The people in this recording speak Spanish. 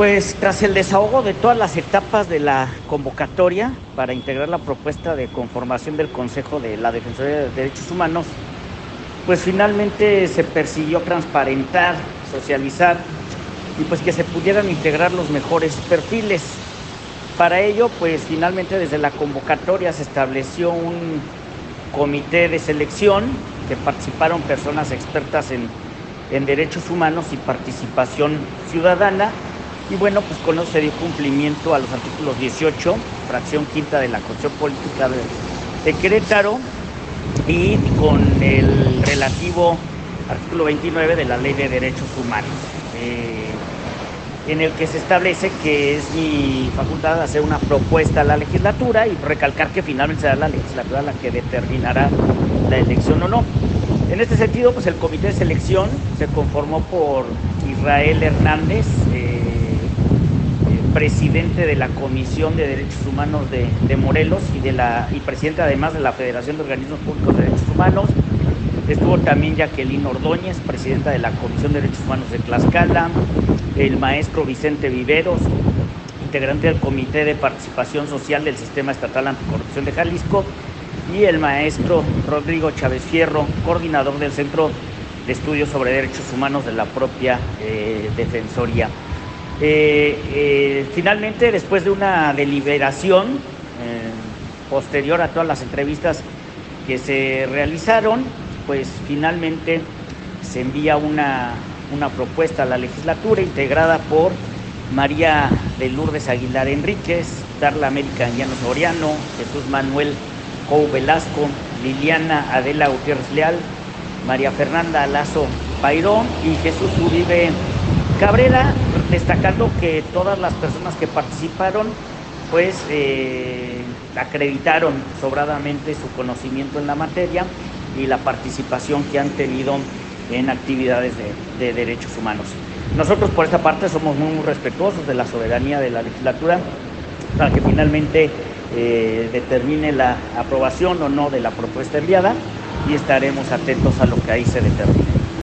pues tras el desahogo de todas las etapas de la convocatoria para integrar la propuesta de conformación del Consejo de la Defensoría de Derechos Humanos, pues finalmente se persiguió transparentar, socializar y pues que se pudieran integrar los mejores perfiles. Para ello, pues finalmente desde la convocatoria se estableció un comité de selección que participaron personas expertas en, en derechos humanos y participación ciudadana. Y bueno, pues con eso se dio cumplimiento a los artículos 18, fracción quinta de la Constitución Política de, Querétaro y con el relativo artículo 29 de la Ley de Derechos Humanos. Eh, en el que se establece que es mi facultad hacer una propuesta a la legislatura y recalcar que finalmente será la legislatura la que determinará la elección o no. En este sentido, pues el comité de selección se conformó por Israel Hernández, eh, presidente de la Comisión de Derechos Humanos de, Morelos y, de la, y presidente además de la Federación de Organismos Públicos de Derechos Humanos. Estuvo también Jacqueline Ordóñez, presidenta de la Comisión de Derechos Humanos de Tlaxcala, el maestro Vicente Viveros, integrante del Comité de Participación Social del Sistema Estatal Anticorrupción de Jalisco, y el maestro Rodrigo Chávez Fierro, coordinador del Centro de Estudios sobre Derechos Humanos de la propia eh, Defensoría. Eh, eh, finalmente, después de una deliberación posterior a todas las entrevistas que se realizaron, pues finalmente se envía una, una propuesta a la legislatura integrada por María de Lourdes Aguilar Enríquez, Darla América Llano Soriano, Jesús Manuel Cou Velasco, Liliana Adela Gutiérrez Leal, María Fernanda Lazo Pairón y Jesús Uribe Cabrera, destacando que todas las personas que participaron pues eh, acreditaron sobradamente su conocimiento en la materia y la participación que han tenido en actividades de, de, derechos humanos. Nosotros por esta parte somos muy respetuosos de la soberanía de la legislatura para que finalmente eh, determine la aprobación o no de la propuesta enviada y estaremos atentos a lo que ahí se determine.